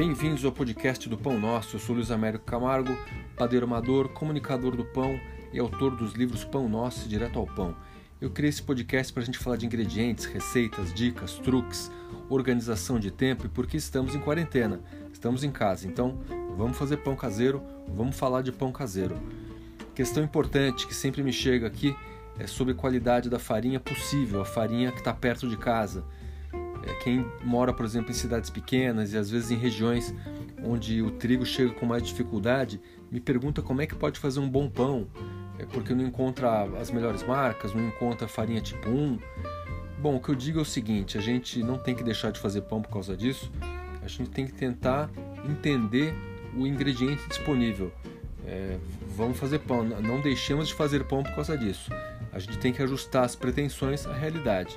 Bem-vindos ao podcast do Pão Nosso. Eu sou Luiz Américo Camargo, padeiro amador, comunicador do pão e autor dos livros Pão Nosso e Direto ao Pão. Eu criei esse podcast para a gente falar de ingredientes, receitas, dicas, truques, organização de tempo e porque estamos em quarentena, estamos em casa. Então, vamos fazer pão caseiro, vamos falar de pão caseiro. Questão importante que sempre me chega aqui é sobre qualidade da farinha possível, a farinha que está perto de casa. É, quem mora, por exemplo, em cidades pequenas e às vezes em regiões onde o trigo chega com mais dificuldade, me pergunta como é que pode fazer um bom pão, é porque não encontra as melhores marcas, não encontra farinha tipo 1. Bom, o que eu digo é o seguinte: a gente não tem que deixar de fazer pão por causa disso, a gente tem que tentar entender o ingrediente disponível. É, vamos fazer pão, não deixemos de fazer pão por causa disso. A gente tem que ajustar as pretensões à realidade.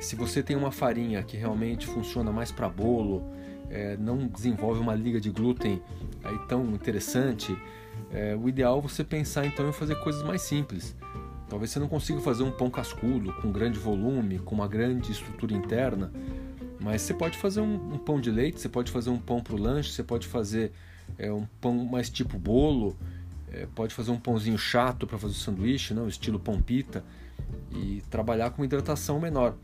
Se você tem uma farinha que realmente funciona mais para bolo, é, não desenvolve uma liga de glúten aí tão interessante, é, o ideal é você pensar então em fazer coisas mais simples. Talvez você não consiga fazer um pão cascudo com grande volume, com uma grande estrutura interna, mas você pode fazer um, um pão de leite, você pode fazer um pão para o lanche, você pode fazer é, um pão mais tipo bolo, é, pode fazer um pãozinho chato para fazer o sanduíche, não, estilo pão pita, e trabalhar com hidratação menor.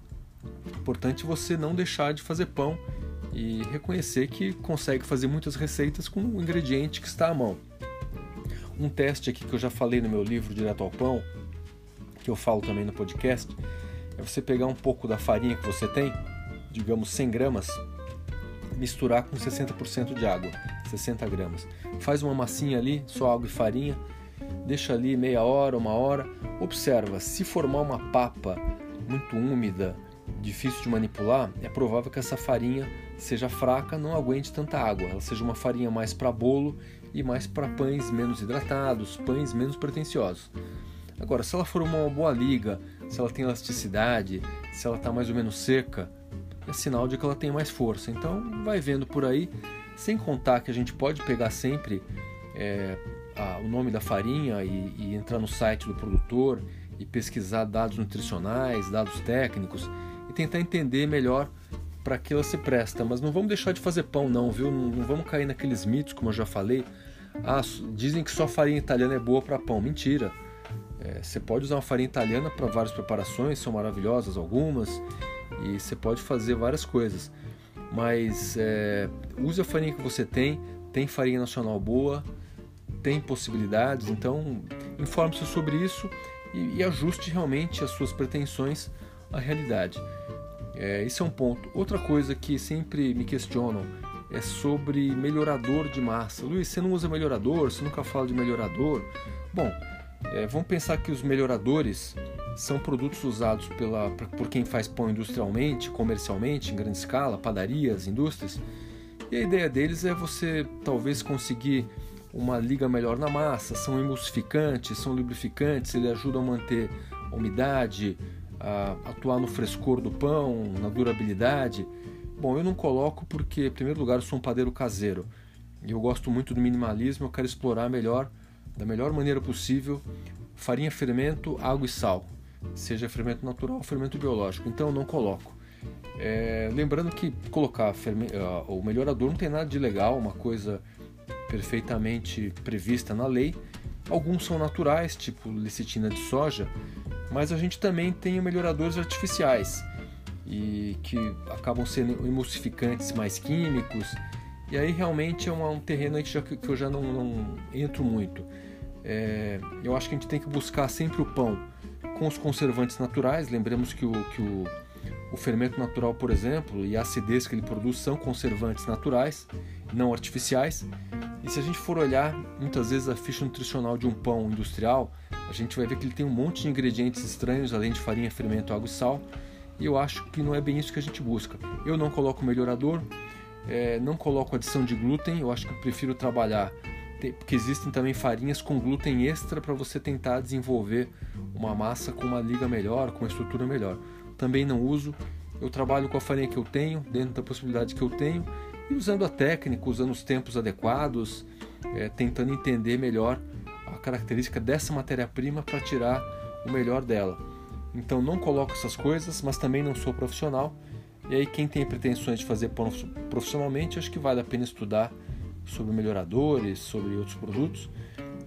Importante você não deixar de fazer pão e reconhecer que consegue fazer muitas receitas com o ingrediente que está à mão. Um teste aqui que eu já falei no meu livro Direto ao Pão, que eu falo também no podcast, é você pegar um pouco da farinha que você tem, digamos 100 gramas, misturar com 60% de água, 60 gramas. Faz uma massinha ali, só água e farinha, deixa ali meia hora, uma hora. Observa, se formar uma papa muito úmida, difícil de manipular, é provável que essa farinha seja fraca, não aguente tanta água. Ela seja uma farinha mais para bolo e mais para pães menos hidratados, pães menos pretensiosos. Agora, se ela for uma boa liga, se ela tem elasticidade, se ela está mais ou menos seca, é sinal de que ela tem mais força. Então, vai vendo por aí, sem contar que a gente pode pegar sempre é, a, o nome da farinha e, e entrar no site do produtor e pesquisar dados nutricionais, dados técnicos tentar entender melhor para que ela se presta. Mas não vamos deixar de fazer pão, não, viu? Não, não vamos cair naqueles mitos, como eu já falei. Ah, dizem que só farinha italiana é boa para pão. Mentira. É, você pode usar uma farinha italiana para várias preparações, são maravilhosas algumas, e você pode fazer várias coisas. Mas é, use a farinha que você tem, tem farinha nacional boa, tem possibilidades, então informe-se sobre isso e, e ajuste realmente as suas pretensões à realidade. É, esse é um ponto. Outra coisa que sempre me questionam é sobre melhorador de massa. Luiz, você não usa melhorador? Você nunca fala de melhorador? Bom, é, vamos pensar que os melhoradores são produtos usados pela, por quem faz pão industrialmente, comercialmente, em grande escala, padarias, indústrias. E a ideia deles é você talvez conseguir uma liga melhor na massa, são emulsificantes, são lubrificantes, ele ajudam a manter a umidade, atuar no frescor do pão, na durabilidade. Bom, eu não coloco porque, em primeiro lugar, eu sou um padeiro caseiro e eu gosto muito do minimalismo. Eu quero explorar melhor, da melhor maneira possível, farinha, fermento, água e sal, seja fermento natural ou fermento biológico. Então, eu não coloco. É, lembrando que colocar uh, o melhorador não tem nada de legal, uma coisa perfeitamente prevista na lei. Alguns são naturais, tipo lecitina de soja, mas a gente também tem melhoradores artificiais e que acabam sendo emulsificantes mais químicos e aí realmente é um, um terreno que, já, que eu já não, não entro muito. É, eu acho que a gente tem que buscar sempre o pão com os conservantes naturais. Lembremos que o, que o, o fermento natural, por exemplo, e a acidez que ele produz são conservantes naturais, não artificiais. E se a gente for olhar muitas vezes a ficha nutricional de um pão industrial, a gente vai ver que ele tem um monte de ingredientes estranhos, além de farinha, fermento, água e sal. E eu acho que não é bem isso que a gente busca. Eu não coloco melhorador, é, não coloco adição de glúten, eu acho que eu prefiro trabalhar, porque existem também farinhas com glúten extra para você tentar desenvolver uma massa com uma liga melhor, com uma estrutura melhor. Também não uso, eu trabalho com a farinha que eu tenho, dentro da possibilidade que eu tenho, e usando a técnica, usando os tempos adequados, é, tentando entender melhor a característica dessa matéria-prima para tirar o melhor dela. Então não coloco essas coisas, mas também não sou profissional. E aí quem tem pretensões de fazer profissionalmente, acho que vale a pena estudar sobre melhoradores, sobre outros produtos,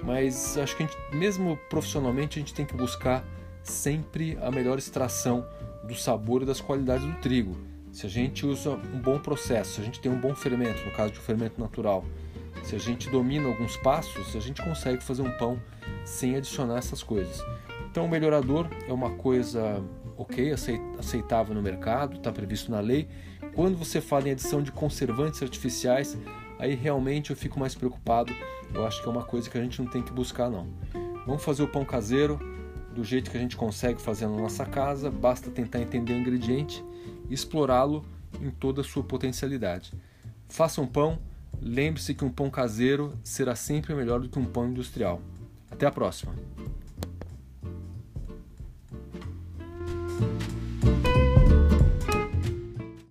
mas acho que gente, mesmo profissionalmente a gente tem que buscar sempre a melhor extração do sabor e das qualidades do trigo. Se a gente usa um bom processo, se a gente tem um bom fermento, no caso de um fermento natural, se a gente domina alguns passos, a gente consegue fazer um pão sem adicionar essas coisas. Então, o melhorador é uma coisa ok, aceitável no mercado, está previsto na lei. Quando você fala em adição de conservantes artificiais, aí realmente eu fico mais preocupado. Eu acho que é uma coisa que a gente não tem que buscar, não. Vamos fazer o pão caseiro do jeito que a gente consegue fazer na nossa casa, basta tentar entender o ingrediente explorá-lo em toda a sua potencialidade. Faça um pão, lembre-se que um pão caseiro será sempre melhor do que um pão industrial. Até a próxima!